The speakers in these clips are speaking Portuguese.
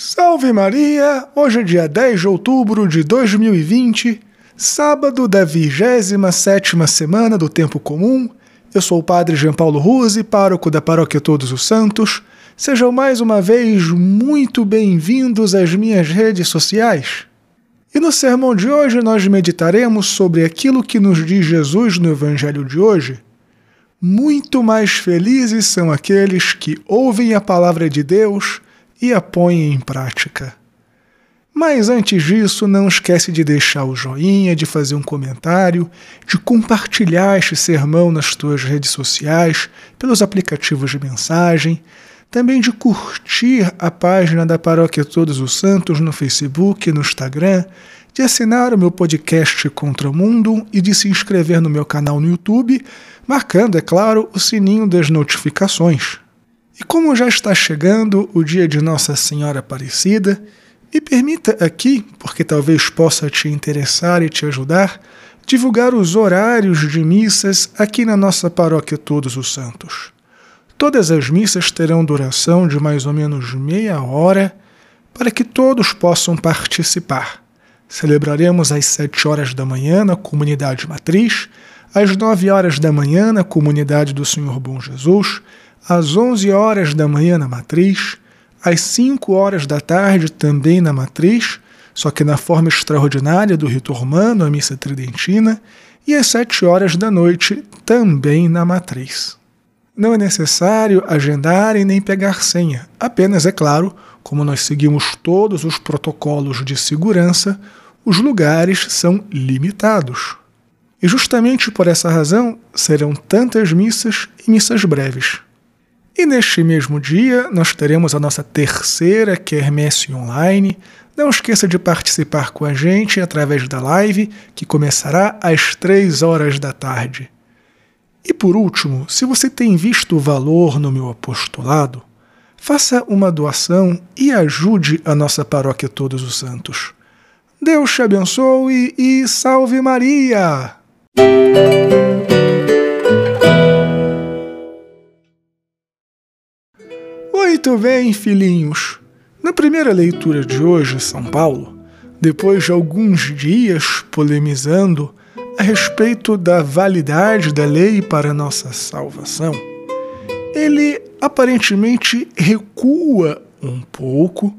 Salve Maria! Hoje é dia 10 de outubro de 2020, sábado da 27 semana do Tempo Comum. Eu sou o Padre Jean Paulo Ruse, pároco da Paróquia Todos os Santos. Sejam mais uma vez muito bem-vindos às minhas redes sociais. E no sermão de hoje nós meditaremos sobre aquilo que nos diz Jesus no Evangelho de hoje. Muito mais felizes são aqueles que ouvem a palavra de Deus e a põe em prática. Mas antes disso, não esquece de deixar o joinha, de fazer um comentário, de compartilhar este sermão nas tuas redes sociais, pelos aplicativos de mensagem, também de curtir a página da Paróquia Todos os Santos no Facebook no Instagram, de assinar o meu podcast Contra o Mundo e de se inscrever no meu canal no YouTube, marcando, é claro, o sininho das notificações. E como já está chegando o dia de Nossa Senhora Aparecida, me permita aqui, porque talvez possa te interessar e te ajudar, divulgar os horários de missas aqui na nossa paróquia Todos os Santos. Todas as missas terão duração de mais ou menos meia hora para que todos possam participar. Celebraremos às sete horas da manhã na comunidade matriz, às nove horas da manhã na comunidade do Senhor Bom Jesus, às 11 horas da manhã na matriz, às 5 horas da tarde também na matriz, só que na forma extraordinária do rito romano, a missa tridentina, e às 7 horas da noite também na matriz. Não é necessário agendar e nem pegar senha, apenas, é claro, como nós seguimos todos os protocolos de segurança, os lugares são limitados. E justamente por essa razão serão tantas missas e missas breves. E neste mesmo dia, nós teremos a nossa terceira quermesse online. Não esqueça de participar com a gente através da live, que começará às 3 horas da tarde. E por último, se você tem visto valor no meu apostolado, faça uma doação e ajude a nossa paróquia Todos os Santos. Deus te abençoe e salve Maria! Muito bem, filhinhos. Na primeira leitura de hoje, São Paulo, depois de alguns dias polemizando a respeito da validade da lei para nossa salvação, ele aparentemente recua um pouco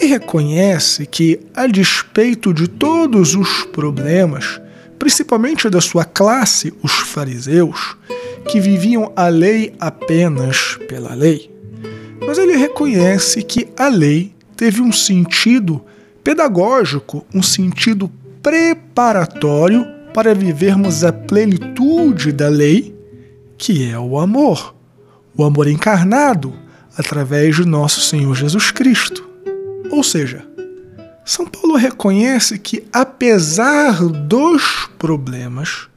e reconhece que, a despeito de todos os problemas, principalmente da sua classe, os fariseus, que viviam a lei apenas pela lei, mas ele reconhece que a lei teve um sentido pedagógico, um sentido preparatório para vivermos a plenitude da lei, que é o amor, o amor encarnado através de nosso Senhor Jesus Cristo. Ou seja, São Paulo reconhece que, apesar dos problemas,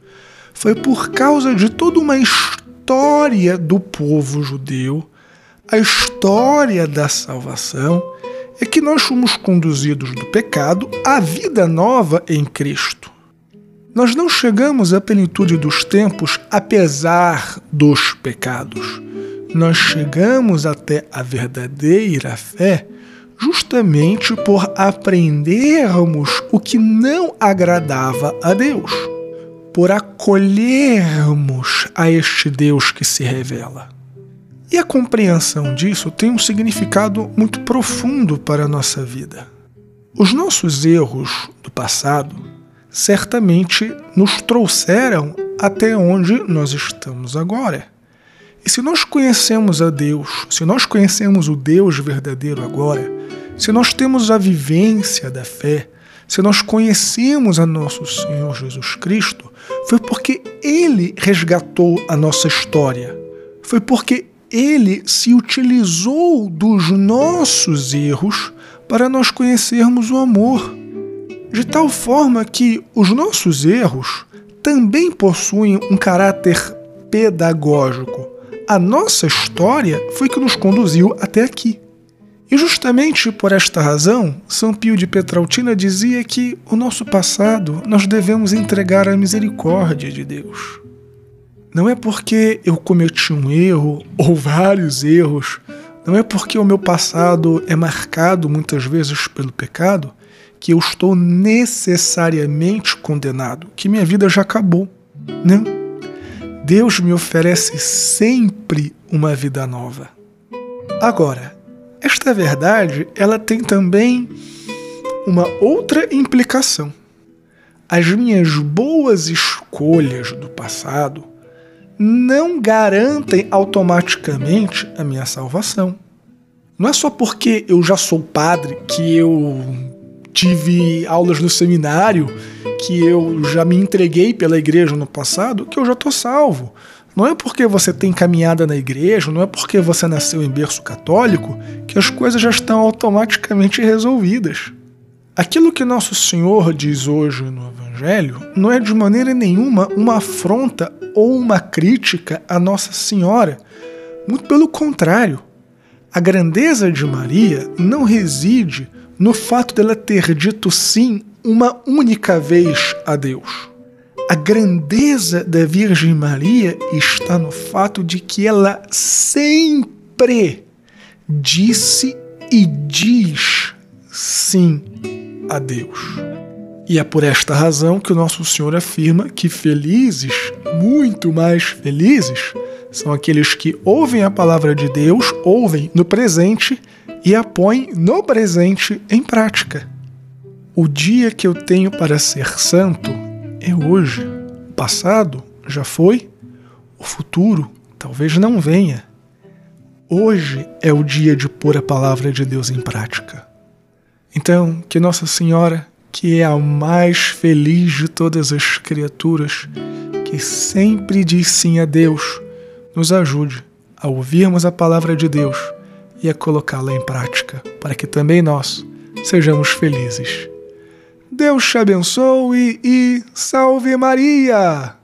foi por causa de toda uma história do povo judeu a história da salvação é que nós fomos conduzidos do pecado à vida nova em Cristo. Nós não chegamos à plenitude dos tempos apesar dos pecados. Nós chegamos até a verdadeira fé justamente por aprendermos o que não agradava a Deus, por acolhermos a este Deus que se revela. E a compreensão disso tem um significado muito profundo para a nossa vida. Os nossos erros do passado certamente nos trouxeram até onde nós estamos agora. E se nós conhecemos a Deus, se nós conhecemos o Deus verdadeiro agora, se nós temos a vivência da fé, se nós conhecemos a nosso Senhor Jesus Cristo, foi porque Ele resgatou a nossa história. Foi porque ele se utilizou dos nossos erros para nós conhecermos o amor, de tal forma que os nossos erros também possuem um caráter pedagógico. A nossa história foi que nos conduziu até aqui. E justamente por esta razão, São Pio de Petrautina dizia que o nosso passado nós devemos entregar à misericórdia de Deus. Não é porque eu cometi um erro ou vários erros Não é porque o meu passado é marcado muitas vezes pelo pecado que eu estou necessariamente condenado, que minha vida já acabou. Não. Deus me oferece sempre uma vida nova. Agora, esta verdade, ela tem também uma outra implicação. As minhas boas escolhas do passado não garantem automaticamente a minha salvação. Não é só porque eu já sou padre, que eu tive aulas no seminário, que eu já me entreguei pela igreja no passado, que eu já estou salvo. Não é porque você tem caminhada na igreja, não é porque você nasceu em berço católico, que as coisas já estão automaticamente resolvidas. Aquilo que Nosso Senhor diz hoje no Evangelho não é de maneira nenhuma uma afronta ou uma crítica à Nossa Senhora. Muito pelo contrário. A grandeza de Maria não reside no fato dela ter dito sim uma única vez a Deus. A grandeza da Virgem Maria está no fato de que ela sempre disse e diz sim a Deus. E é por esta razão que o nosso Senhor afirma que felizes, muito mais felizes, são aqueles que ouvem a palavra de Deus, ouvem no presente e a põem no presente em prática. O dia que eu tenho para ser santo é hoje. O passado já foi, o futuro talvez não venha. Hoje é o dia de pôr a palavra de Deus em prática. Então, que Nossa Senhora que é a mais feliz de todas as criaturas, que sempre diz sim a Deus, nos ajude a ouvirmos a palavra de Deus e a colocá-la em prática, para que também nós sejamos felizes. Deus te abençoe e salve Maria!